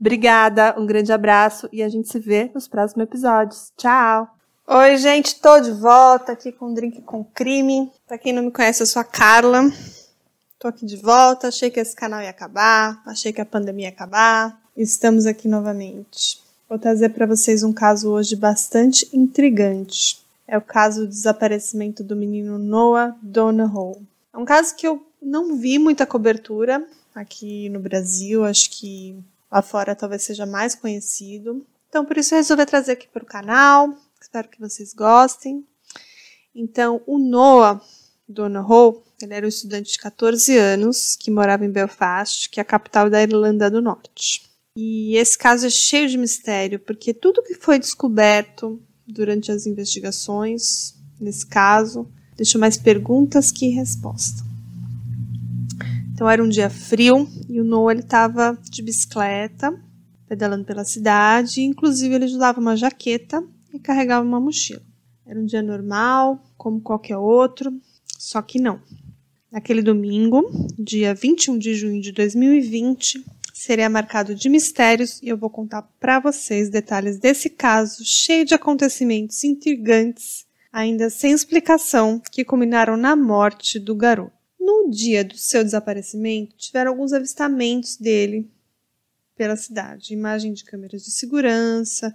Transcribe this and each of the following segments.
Obrigada, um grande abraço e a gente se vê nos próximos episódios. Tchau! Oi, gente, tô de volta aqui com Drink com Crime. Pra quem não me conhece, eu sou a Carla. Tô aqui de volta, achei que esse canal ia acabar, achei que a pandemia ia acabar. Estamos aqui novamente. Vou trazer para vocês um caso hoje bastante intrigante. É o caso do desaparecimento do menino Noah Donahoe. É um caso que eu não vi muita cobertura aqui no Brasil, acho que Lá fora talvez seja mais conhecido. Então, por isso eu resolvi trazer aqui para o canal. Espero que vocês gostem. Então, o Noah Donohoe, ele era um estudante de 14 anos que morava em Belfast, que é a capital da Irlanda do Norte. E esse caso é cheio de mistério, porque tudo que foi descoberto durante as investigações, nesse caso, deixou mais perguntas que respostas. Então era um dia frio e o Noah ele estava de bicicleta, pedalando pela cidade, inclusive ele usava uma jaqueta e carregava uma mochila. Era um dia normal, como qualquer outro, só que não. Naquele domingo, dia 21 de junho de 2020, seria marcado de mistérios e eu vou contar para vocês detalhes desse caso cheio de acontecimentos intrigantes, ainda sem explicação, que culminaram na morte do garoto. No dia do seu desaparecimento, tiveram alguns avistamentos dele pela cidade, imagem de câmeras de segurança,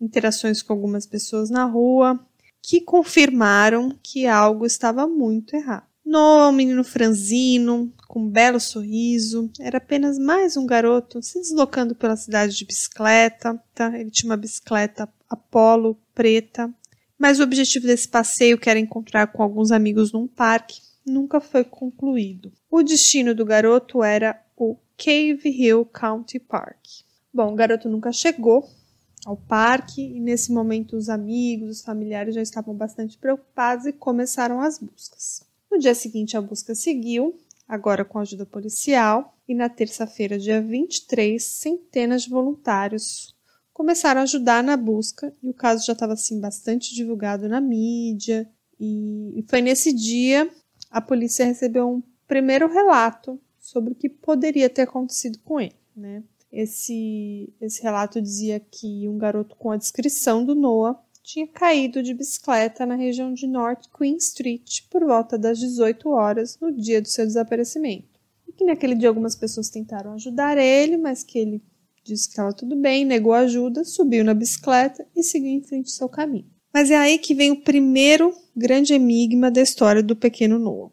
interações com algumas pessoas na rua, que confirmaram que algo estava muito errado. Um menino franzino, com um belo sorriso, era apenas mais um garoto se deslocando pela cidade de bicicleta. Tá? Ele tinha uma bicicleta Apollo preta, mas o objetivo desse passeio, que era encontrar com alguns amigos num parque, nunca foi concluído. O destino do garoto era o Cave Hill County Park. Bom, o garoto nunca chegou ao parque e nesse momento os amigos, os familiares já estavam bastante preocupados e começaram as buscas. No dia seguinte a busca seguiu, agora com ajuda policial, e na terça-feira, dia 23, centenas de voluntários começaram a ajudar na busca e o caso já estava assim bastante divulgado na mídia. E foi nesse dia a polícia recebeu um primeiro relato sobre o que poderia ter acontecido com ele, né? Esse, esse relato dizia que um garoto com a descrição do Noah tinha caído de bicicleta na região de North Queen Street por volta das 18 horas no dia do seu desaparecimento. E que naquele dia algumas pessoas tentaram ajudar ele, mas que ele disse que estava tudo bem, negou ajuda, subiu na bicicleta e seguiu em frente ao seu caminho. Mas é aí que vem o primeiro grande enigma da história do pequeno Noah.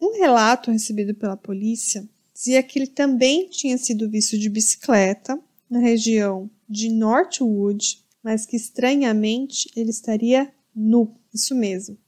Um relato recebido pela polícia dizia que ele também tinha sido visto de bicicleta na região de Northwood, mas que estranhamente ele estaria nu, isso mesmo,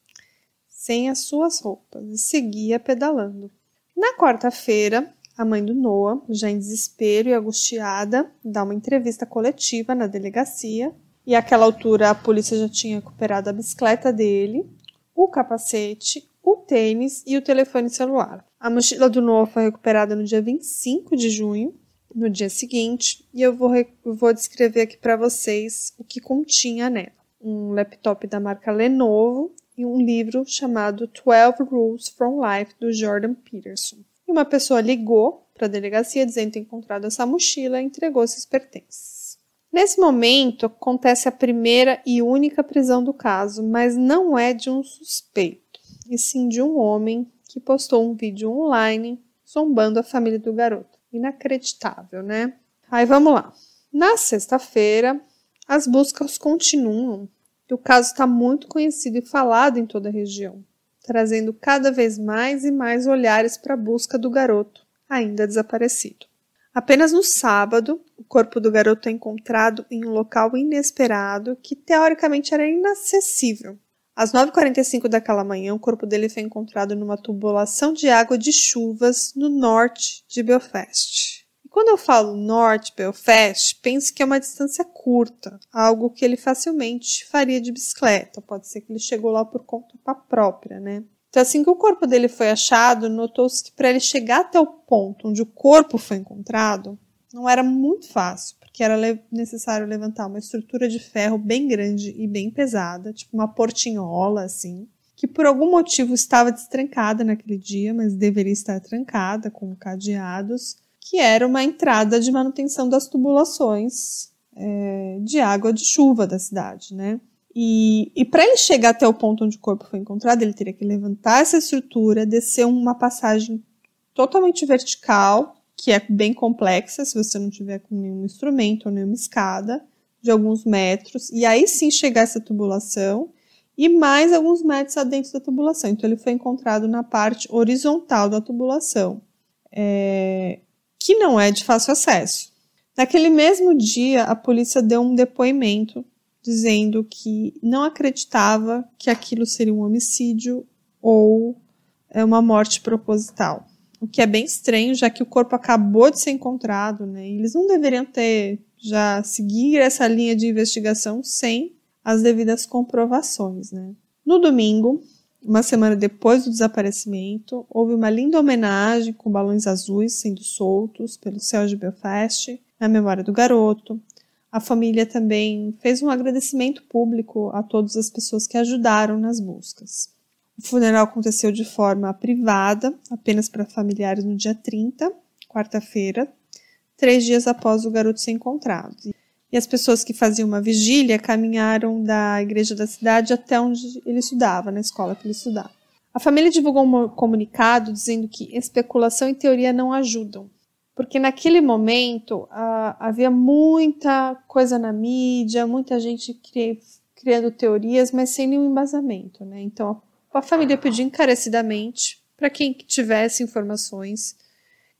sem as suas roupas, e seguia pedalando. Na quarta-feira, a mãe do Noah, já em desespero e angustiada, dá uma entrevista coletiva na delegacia e àquela altura a polícia já tinha recuperado a bicicleta dele, o capacete, o tênis e o telefone celular. A mochila do Noah foi recuperada no dia 25 de junho, no dia seguinte, e eu vou, vou descrever aqui para vocês o que continha nela. Um laptop da marca Lenovo e um livro chamado 12 Rules from Life, do Jordan Peterson. E uma pessoa ligou para a delegacia dizendo ter encontrado essa mochila e entregou seus pertences. Nesse momento, acontece a primeira e única prisão do caso, mas não é de um suspeito, e sim de um homem que postou um vídeo online zombando a família do garoto. Inacreditável, né? Aí vamos lá. Na sexta-feira, as buscas continuam e o caso está muito conhecido e falado em toda a região, trazendo cada vez mais e mais olhares para a busca do garoto ainda desaparecido. Apenas no sábado, o corpo do garoto é encontrado em um local inesperado que teoricamente era inacessível. Às 9h45 daquela manhã, o corpo dele foi encontrado numa tubulação de água de chuvas no norte de Belfast. E quando eu falo norte Belfast, pense que é uma distância curta, algo que ele facilmente faria de bicicleta. Pode ser que ele chegou lá por conta própria, né? Então, assim que o corpo dele foi achado, notou-se que para ele chegar até o ponto onde o corpo foi encontrado, não era muito fácil, porque era necessário levantar uma estrutura de ferro bem grande e bem pesada, tipo uma portinhola, assim, que por algum motivo estava destrancada naquele dia, mas deveria estar trancada com cadeados, que era uma entrada de manutenção das tubulações é, de água de chuva da cidade, né? E, e para ele chegar até o ponto onde o corpo foi encontrado, ele teria que levantar essa estrutura, descer uma passagem totalmente vertical, que é bem complexa, se você não tiver com nenhum instrumento ou nenhuma escada, de alguns metros, e aí sim chegar essa tubulação, e mais alguns metros adentro da tubulação. Então ele foi encontrado na parte horizontal da tubulação, é, que não é de fácil acesso. Naquele mesmo dia, a polícia deu um depoimento dizendo que não acreditava que aquilo seria um homicídio ou é, uma morte proposital. O que é bem estranho, já que o corpo acabou de ser encontrado, né? Eles não deveriam ter já seguir essa linha de investigação sem as devidas comprovações, né? No domingo, uma semana depois do desaparecimento, houve uma linda homenagem com balões azuis sendo soltos pelo céu de Belfast na memória do garoto. A família também fez um agradecimento público a todas as pessoas que ajudaram nas buscas. O funeral aconteceu de forma privada, apenas para familiares, no dia 30, quarta-feira, três dias após o garoto ser encontrado. E as pessoas que faziam uma vigília caminharam da igreja da cidade até onde ele estudava, na escola que ele estudava. A família divulgou um comunicado dizendo que especulação e teoria não ajudam, porque naquele momento havia muita coisa na mídia, muita gente cri criando teorias, mas sem nenhum embasamento. Né? Então a família pediu encarecidamente para quem tivesse informações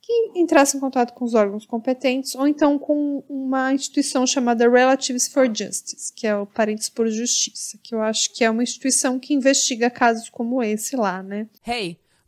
que entrasse em contato com os órgãos competentes ou então com uma instituição chamada Relatives for Justice, que é o Parentes por Justiça, que eu acho que é uma instituição que investiga casos como esse lá, né? Hey,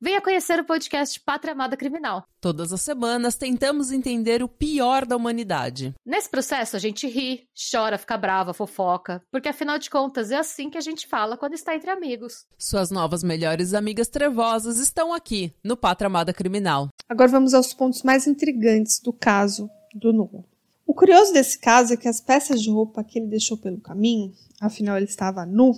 venha conhecer o podcast Pátria Amada Criminal. Todas as semanas tentamos entender o pior da humanidade. Nesse processo a gente ri, chora, fica brava, fofoca, porque afinal de contas é assim que a gente fala quando está entre amigos. Suas novas melhores amigas trevosas estão aqui no Pátria Amada Criminal. Agora vamos aos pontos mais intrigantes do caso do Noah. O curioso desse caso é que as peças de roupa que ele deixou pelo caminho, afinal ele estava nu,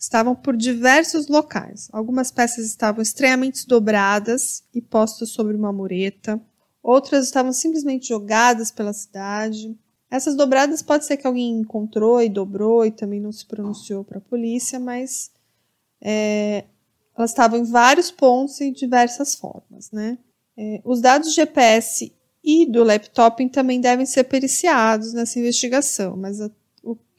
estavam por diversos locais. Algumas peças estavam estranhamente dobradas e postas sobre uma mureta, outras estavam simplesmente jogadas pela cidade. Essas dobradas pode ser que alguém encontrou e dobrou e também não se pronunciou para a polícia, mas é, elas estavam em vários pontos e diversas formas, né? É, os dados GPS e do laptop também devem ser periciados nessa investigação, mas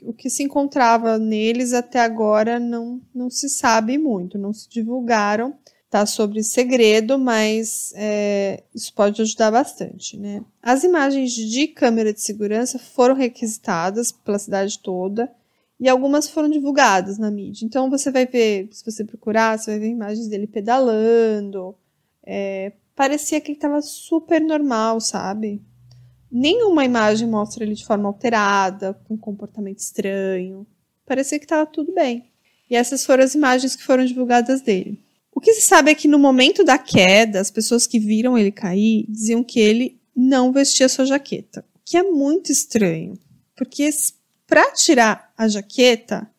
o, que se encontrava neles até agora não, não se sabe muito, não se divulgaram, tá sobre segredo, mas é, isso pode ajudar bastante, né? As imagens de câmera de segurança foram requisitadas pela cidade toda e algumas foram divulgadas na mídia. Então você vai ver, se você procurar, você vai ver imagens dele pedalando, é, parecia que ele estava super normal, sabe? Nenhuma imagem mostra ele de forma alterada, com comportamento estranho. Parecia que estava tudo bem. E essas foram as imagens que foram divulgadas dele. O que se sabe é que no momento da queda, as pessoas que viram ele cair diziam que ele não vestia sua jaqueta, o que é muito estranho, porque para tirar a jaqueta,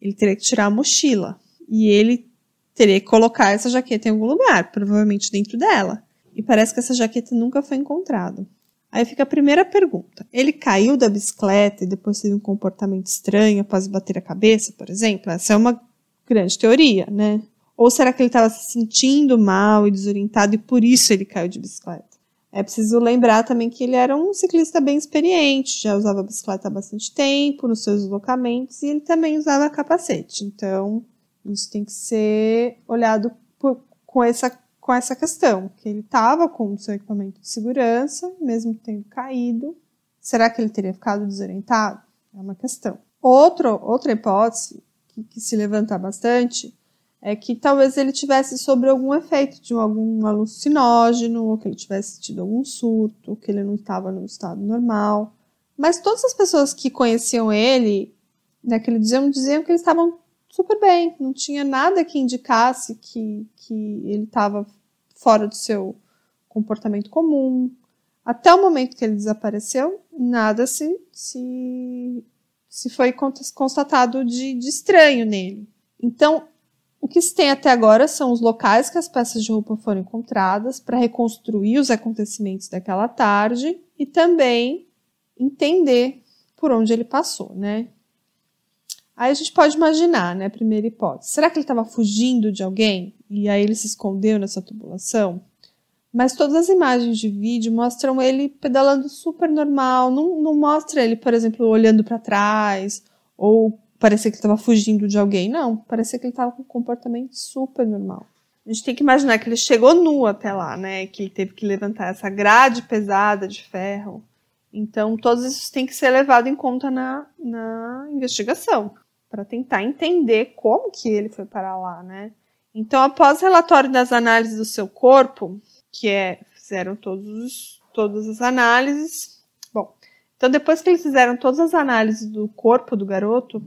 ele teria que tirar a mochila e ele teria que colocar essa jaqueta em algum lugar, provavelmente dentro dela e parece que essa jaqueta nunca foi encontrada. Aí fica a primeira pergunta: ele caiu da bicicleta e depois teve um comportamento estranho após bater a cabeça, por exemplo? Essa é uma grande teoria, né? Ou será que ele estava se sentindo mal e desorientado e por isso ele caiu de bicicleta? É preciso lembrar também que ele era um ciclista bem experiente, já usava bicicleta há bastante tempo nos seus deslocamentos e ele também usava capacete. Então, isso tem que ser olhado por, com essa com essa questão, que ele estava com o seu equipamento de segurança, mesmo tendo caído, Será que ele teria ficado desorientado? É uma questão. Outro, outra hipótese que, que se levanta bastante é que talvez ele tivesse sobre algum efeito de algum alucinógeno, ou que ele tivesse tido algum surto, que ele não estava no estado normal. Mas todas as pessoas que conheciam ele naquele dia diziam que eles estavam super bem, não tinha nada que indicasse que, que ele estava fora do seu comportamento comum. Até o momento que ele desapareceu, nada se, se, se foi constatado de, de estranho nele. Então, o que se tem até agora são os locais que as peças de roupa foram encontradas para reconstruir os acontecimentos daquela tarde e também entender por onde ele passou, né? Aí a gente pode imaginar, né? Primeira hipótese. Será que ele estava fugindo de alguém e aí ele se escondeu nessa tubulação? Mas todas as imagens de vídeo mostram ele pedalando super normal. Não, não mostra ele, por exemplo, olhando para trás ou parecer que ele estava fugindo de alguém. Não, parecia que ele estava com um comportamento super normal. A gente tem que imaginar que ele chegou nu até lá, né? Que ele teve que levantar essa grade pesada de ferro. Então, todos isso tem que ser levado em conta na, na investigação para tentar entender como que ele foi para lá, né? Então, após o relatório das análises do seu corpo, que é fizeram todos todas as análises, bom, então depois que eles fizeram todas as análises do corpo do garoto,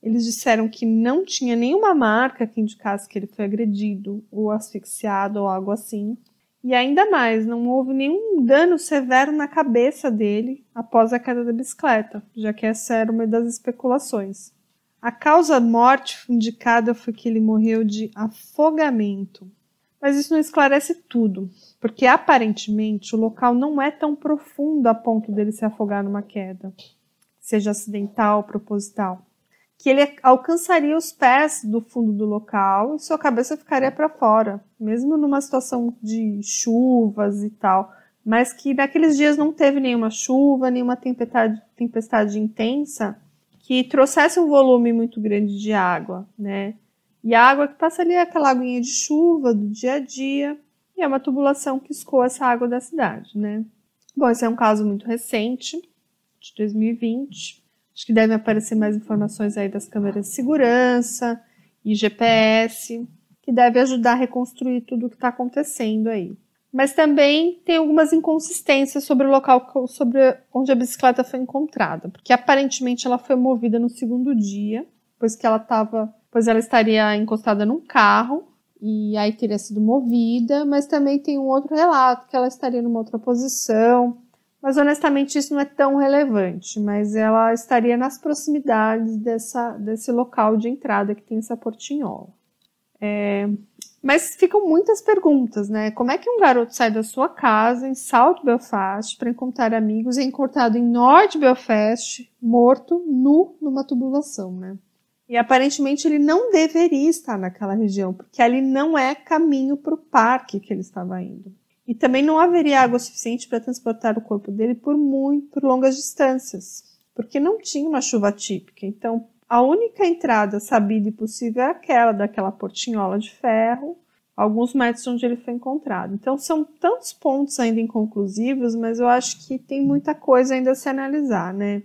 eles disseram que não tinha nenhuma marca que indicasse que ele foi agredido ou asfixiado ou algo assim. E ainda mais, não houve nenhum dano severo na cabeça dele após a queda da bicicleta, já que essa era uma das especulações. A causa morte indicada foi que ele morreu de afogamento. Mas isso não esclarece tudo, porque aparentemente o local não é tão profundo a ponto dele se afogar numa queda, seja acidental ou proposital. Que ele alcançaria os pés do fundo do local e sua cabeça ficaria para fora, mesmo numa situação de chuvas e tal. Mas que naqueles dias não teve nenhuma chuva, nenhuma tempestade, tempestade intensa, que trouxesse um volume muito grande de água, né? E a água que passa ali é aquela aguinha de chuva do dia a dia, e é uma tubulação que escoa essa água da cidade, né? Bom, esse é um caso muito recente, de 2020. Acho que devem aparecer mais informações aí das câmeras de segurança e GPS, que deve ajudar a reconstruir tudo o que está acontecendo aí mas também tem algumas inconsistências sobre o local sobre onde a bicicleta foi encontrada, porque aparentemente ela foi movida no segundo dia, pois que ela estava, pois ela estaria encostada num carro e aí teria sido movida, mas também tem um outro relato que ela estaria numa outra posição, mas honestamente isso não é tão relevante, mas ela estaria nas proximidades dessa, desse local de entrada que tem essa portinhola. É, mas ficam muitas perguntas, né? Como é que um garoto sai da sua casa em South Belfast para encontrar amigos e é encontrado em North Belfast, morto, nu, numa tubulação, né? E aparentemente ele não deveria estar naquela região, porque ali não é caminho para o parque que ele estava indo. E também não haveria água suficiente para transportar o corpo dele por muito, por longas distâncias, porque não tinha uma chuva típica. Então, a única entrada sabida e possível é aquela daquela portinhola de ferro, alguns metros onde ele foi encontrado. Então são tantos pontos ainda inconclusivos, mas eu acho que tem muita coisa ainda a se analisar, né?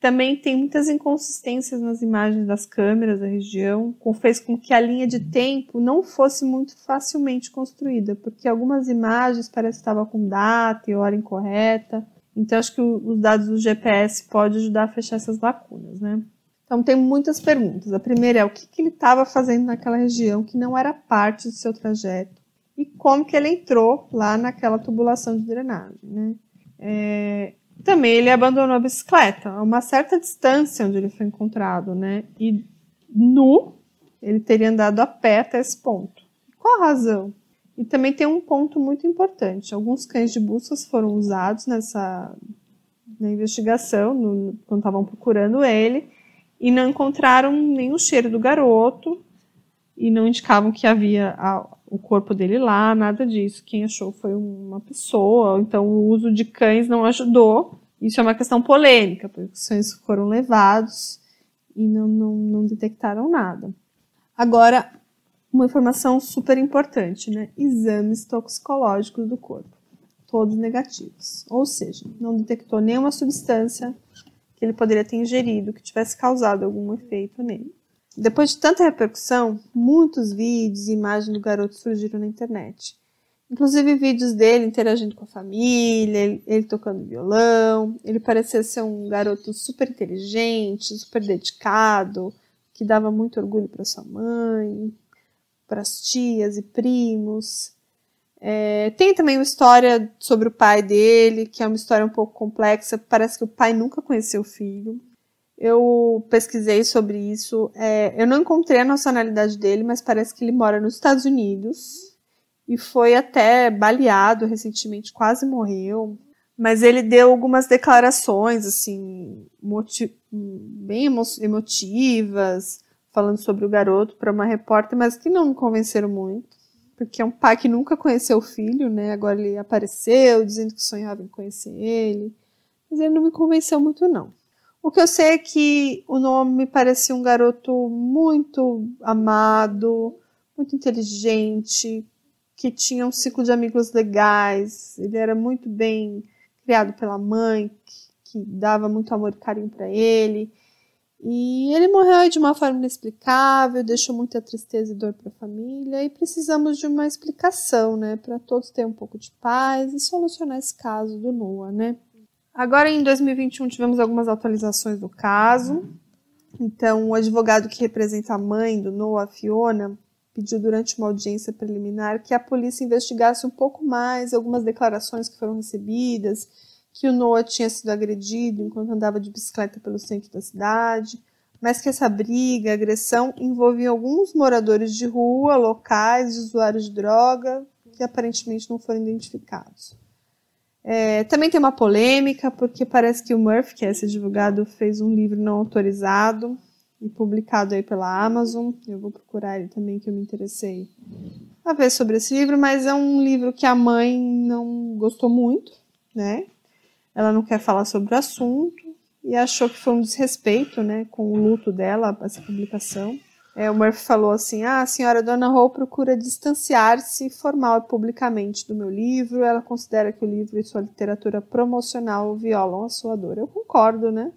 Também tem muitas inconsistências nas imagens das câmeras da região, que fez com que a linha de tempo não fosse muito facilmente construída, porque algumas imagens parecem que estavam com data e hora incorreta. Então acho que os dados do GPS podem ajudar a fechar essas lacunas, né? Então tem muitas perguntas. A primeira é o que, que ele estava fazendo naquela região que não era parte do seu trajeto e como que ele entrou lá naquela tubulação de drenagem, né? É, também ele abandonou a bicicleta a uma certa distância onde ele foi encontrado, né? E nu ele teria andado a pé até esse ponto. Qual a razão? E também tem um ponto muito importante. Alguns cães de busca foram usados nessa na investigação, no, quando estavam procurando ele, e não encontraram nenhum cheiro do garoto e não indicavam que havia a, o corpo dele lá, nada disso. Quem achou foi uma pessoa, então o uso de cães não ajudou. Isso é uma questão polêmica, porque os cães foram levados e não, não, não detectaram nada. Agora, uma informação super importante, né? Exames toxicológicos do corpo. todos negativos. Ou seja, não detectou nenhuma substância que ele poderia ter ingerido que tivesse causado algum efeito nele. Depois de tanta repercussão, muitos vídeos e imagens do garoto surgiram na internet. Inclusive vídeos dele interagindo com a família, ele, ele, tocando violão. Ele parecia ser um garoto super inteligente, super dedicado, que dava muito orgulho para sua mãe, para as tias e primos. É, tem também uma história sobre o pai dele, que é uma história um pouco complexa. Parece que o pai nunca conheceu o filho. Eu pesquisei sobre isso. É, eu não encontrei a nacionalidade dele, mas parece que ele mora nos Estados Unidos e foi até baleado recentemente, quase morreu. Mas ele deu algumas declarações, assim, bem emo emotivas, falando sobre o garoto para uma repórter, mas que não me convenceram muito. Porque é um pai que nunca conheceu o filho, né? Agora ele apareceu dizendo que sonhava em conhecer ele. Mas ele não me convenceu muito, não. O que eu sei é que o nome me parecia um garoto muito amado, muito inteligente, que tinha um ciclo de amigos legais. Ele era muito bem criado pela mãe, que, que dava muito amor e carinho para ele. E ele morreu de uma forma inexplicável, deixou muita tristeza e dor para a família, e precisamos de uma explicação, né, para todos terem um pouco de paz e solucionar esse caso do Noah, né? Agora, em 2021, tivemos algumas atualizações do caso. Então, o advogado que representa a mãe do Noah, Fiona, pediu durante uma audiência preliminar que a polícia investigasse um pouco mais algumas declarações que foram recebidas, que o Noah tinha sido agredido enquanto andava de bicicleta pelo centro da cidade, mas que essa briga, agressão, envolvia alguns moradores de rua, locais, usuários de droga, que aparentemente não foram identificados. É, também tem uma polêmica, porque parece que o Murphy, que é esse advogado, fez um livro não autorizado e publicado aí pela Amazon. Eu vou procurar ele também, que eu me interessei a ver sobre esse livro, mas é um livro que a mãe não gostou muito, né? Ela não quer falar sobre o assunto e achou que foi um desrespeito, né, com o luto dela, essa publicação. É, o Murphy falou assim: ah, a senhora Dona Hall procura distanciar-se formal e publicamente do meu livro. Ela considera que o livro e sua literatura promocional violam a sua dor. Eu concordo, né?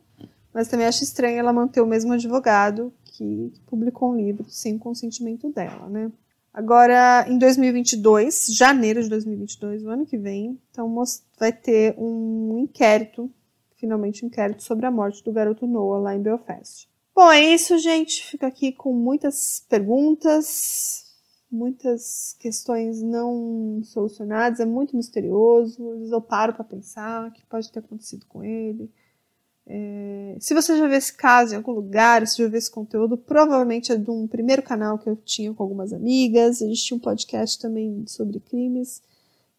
Mas também acho estranho ela manter o mesmo advogado que publicou um livro sem o consentimento dela, né? Agora, em 2022, janeiro de 2022, o ano que vem, então vai ter um inquérito, finalmente um inquérito sobre a morte do garoto Noah lá em Belfast. Bom, é isso, gente. Fico aqui com muitas perguntas, muitas questões não solucionadas. É muito misterioso. Às vezes eu paro para pensar o que pode ter acontecido com ele. É... Se você já viu esse caso em algum lugar, se já viu esse conteúdo, provavelmente é de um primeiro canal que eu tinha com algumas amigas. A gente tinha um podcast também sobre crimes.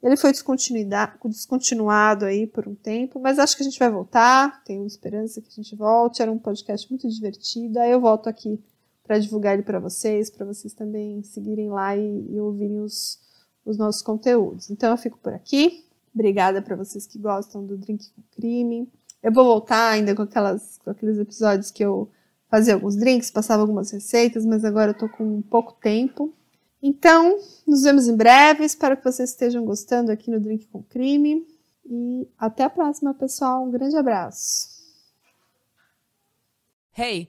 Ele foi descontinuado aí por um tempo, mas acho que a gente vai voltar. Tenho esperança que a gente volte. Era um podcast muito divertido. Aí eu volto aqui para divulgar ele para vocês, para vocês também seguirem lá e, e ouvirem os, os nossos conteúdos. Então eu fico por aqui. Obrigada para vocês que gostam do Drink com Crime. Eu vou voltar ainda com, aquelas, com aqueles episódios que eu fazia alguns drinks, passava algumas receitas, mas agora eu tô com pouco tempo. Então, nos vemos em breve. Espero que vocês estejam gostando aqui no Drink com Crime. E até a próxima, pessoal. Um grande abraço. Hey,